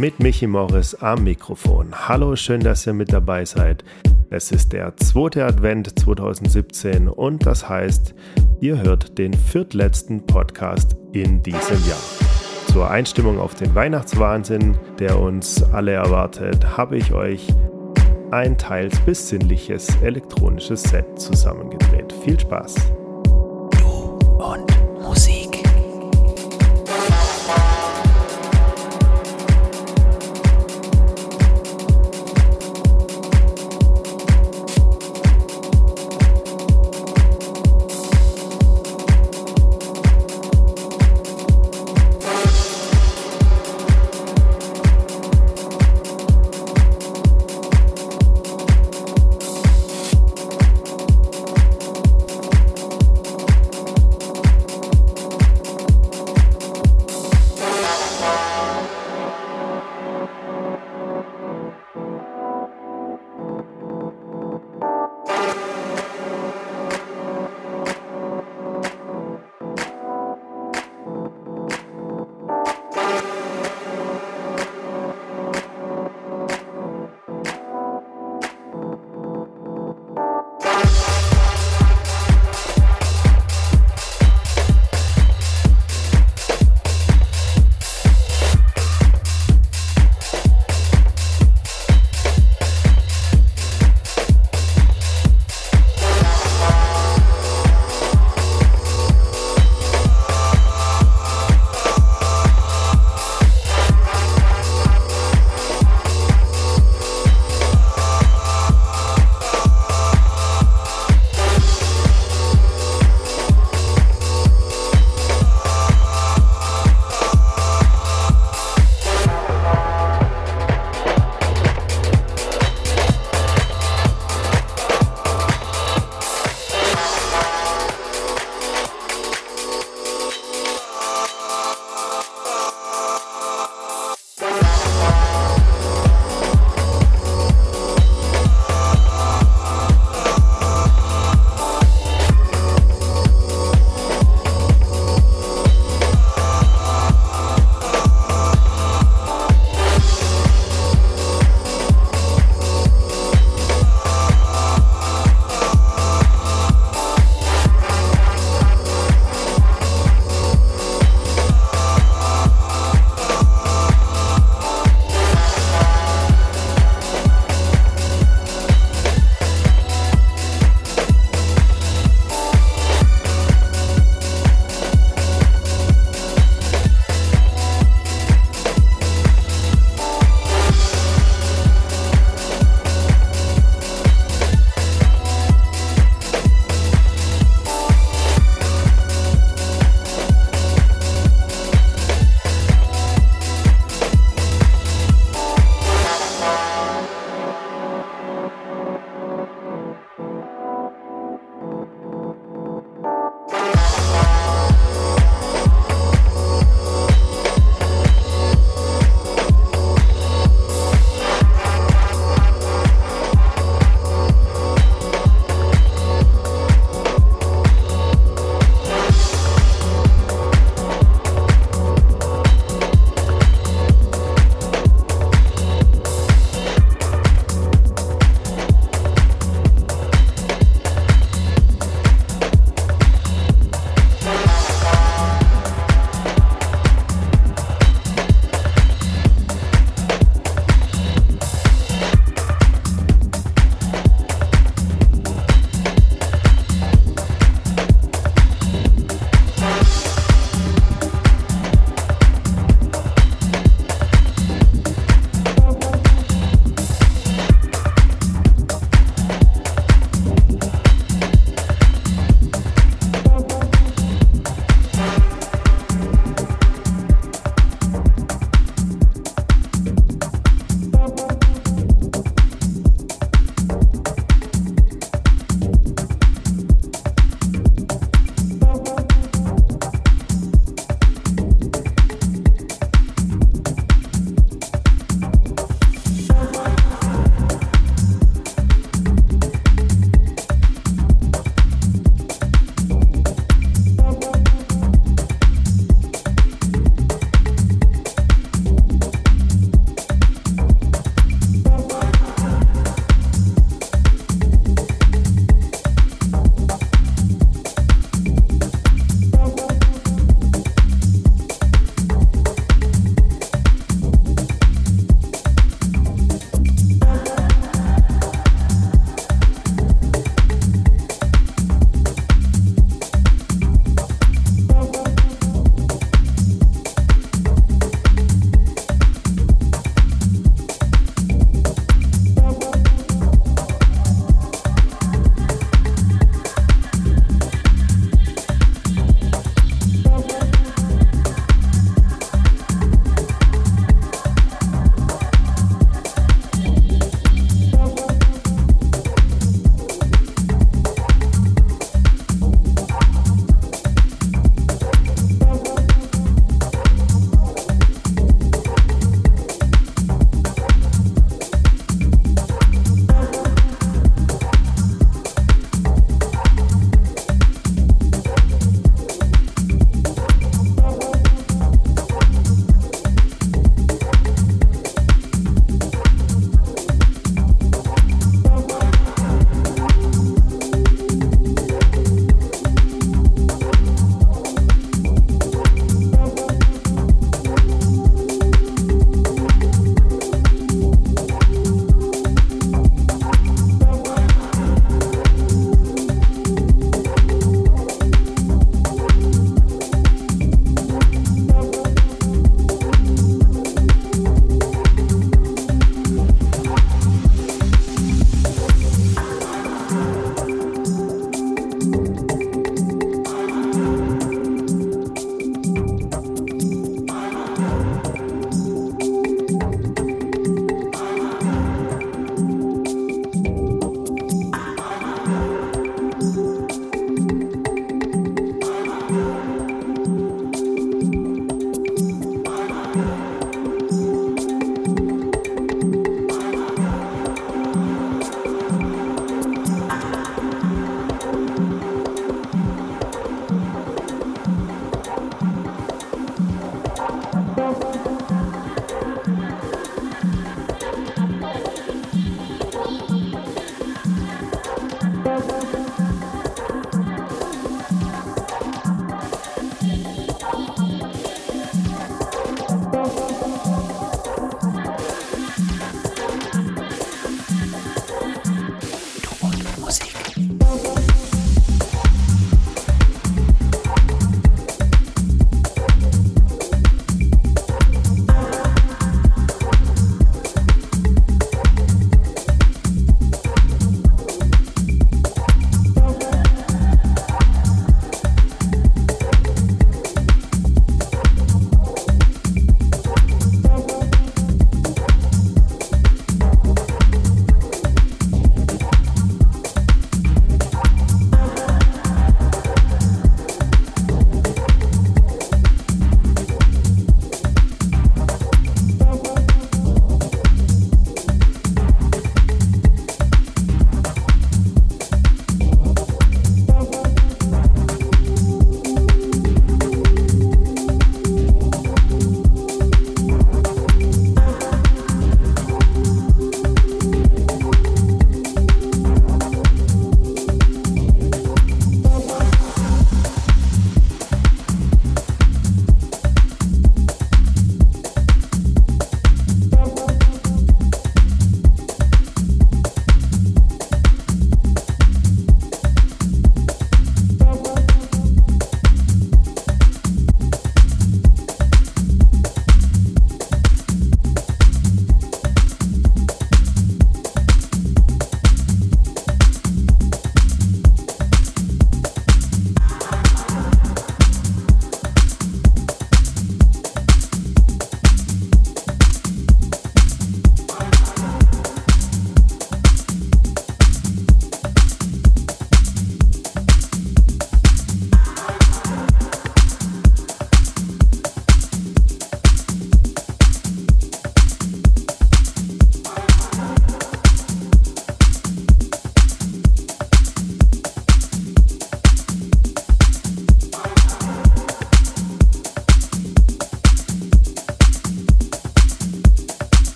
mit Michi Morris am Mikrofon. Hallo, schön, dass ihr mit dabei seid. Es ist der zweite Advent 2017 und das heißt, ihr hört den viertletzten Podcast in diesem Jahr. Zur Einstimmung auf den Weihnachtswahnsinn, der uns alle erwartet, habe ich euch ein teils besinnliches elektronisches Set zusammengedreht. Viel Spaß! Du und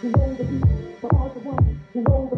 who roll the beat, but all the ones who roll the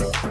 Bye.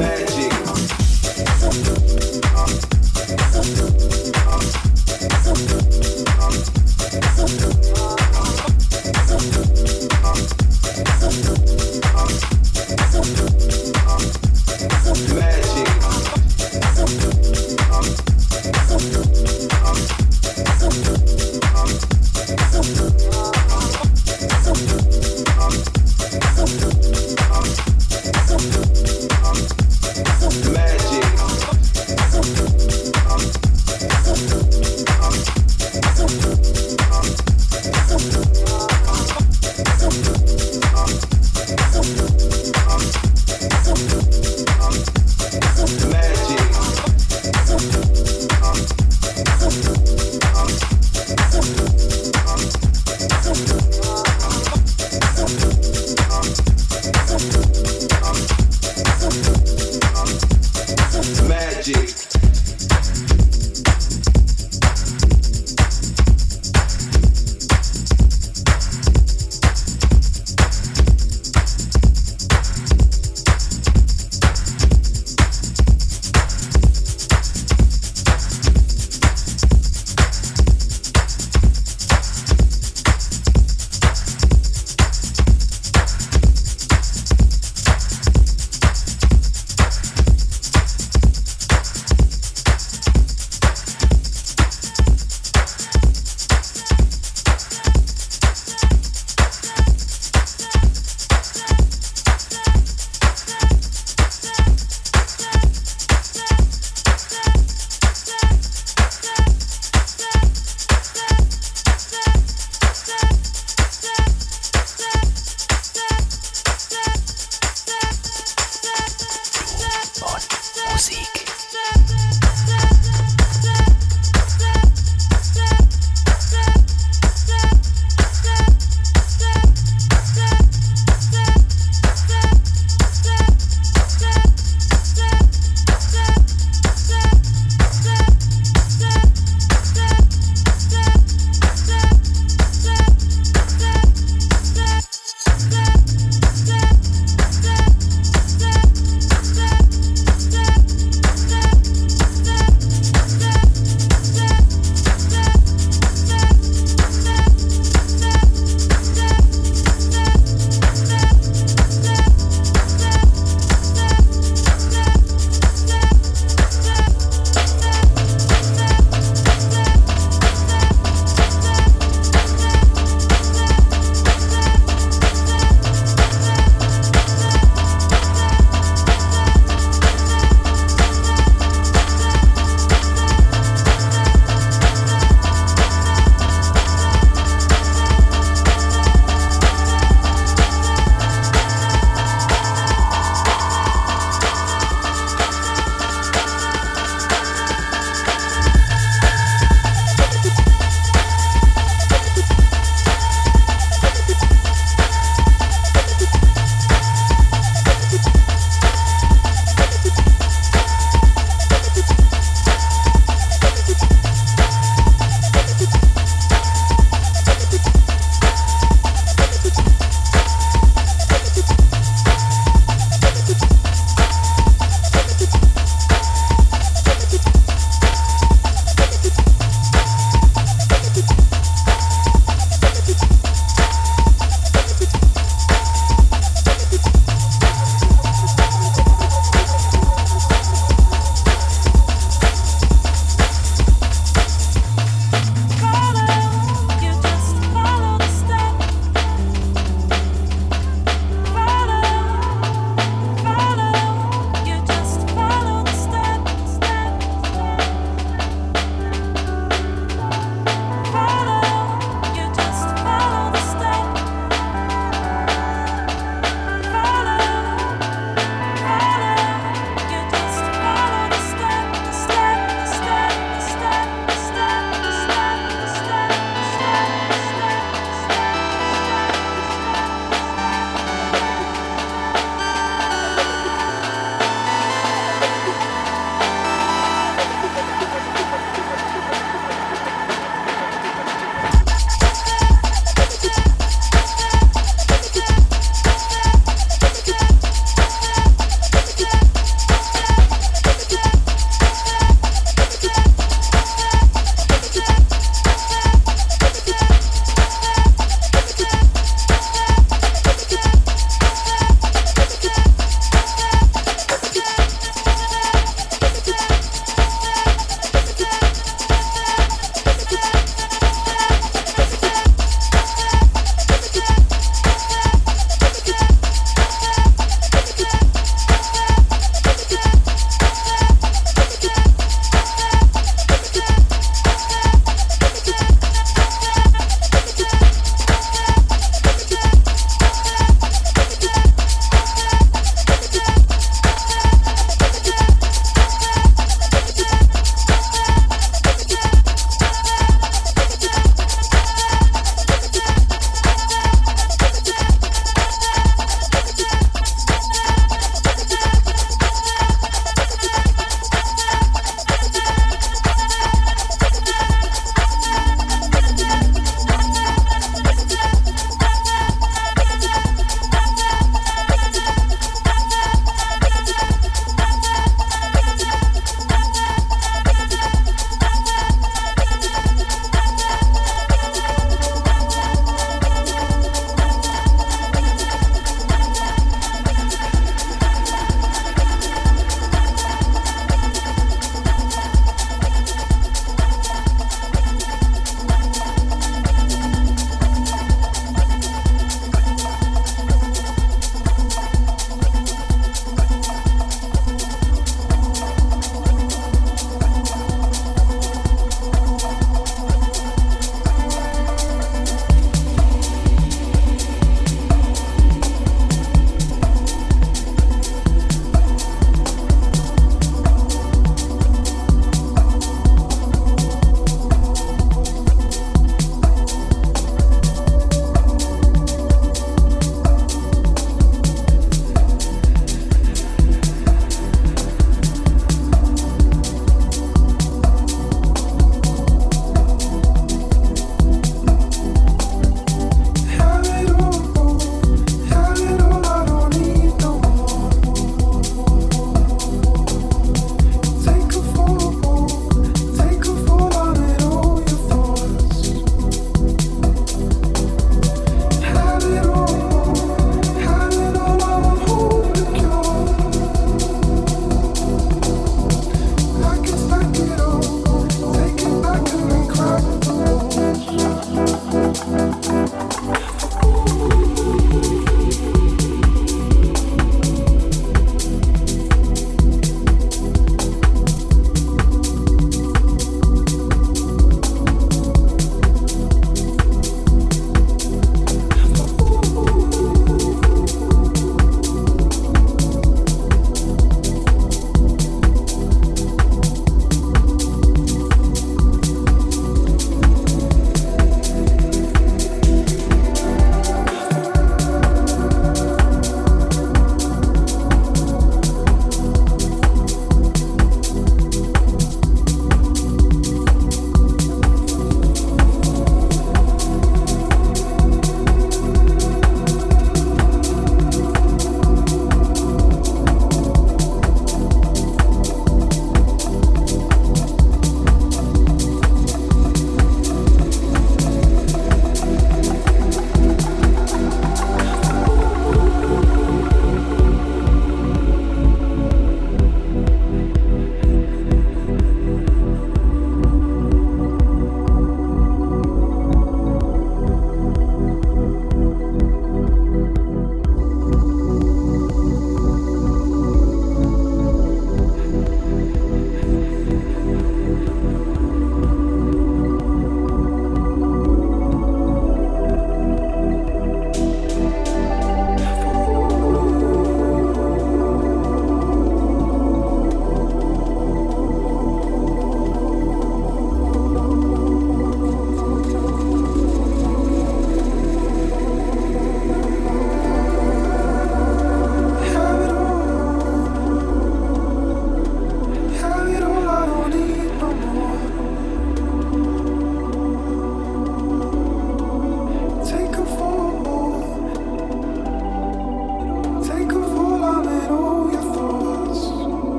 Back.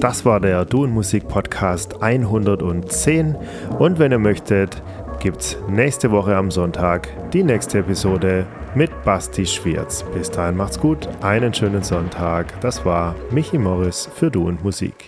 Das war der Du und Musik Podcast 110. Und wenn ihr möchtet, gibt's nächste Woche am Sonntag die nächste Episode mit Basti Schwierz. Bis dahin macht's gut, einen schönen Sonntag. Das war Michi Morris für Du und Musik. Du und Musik.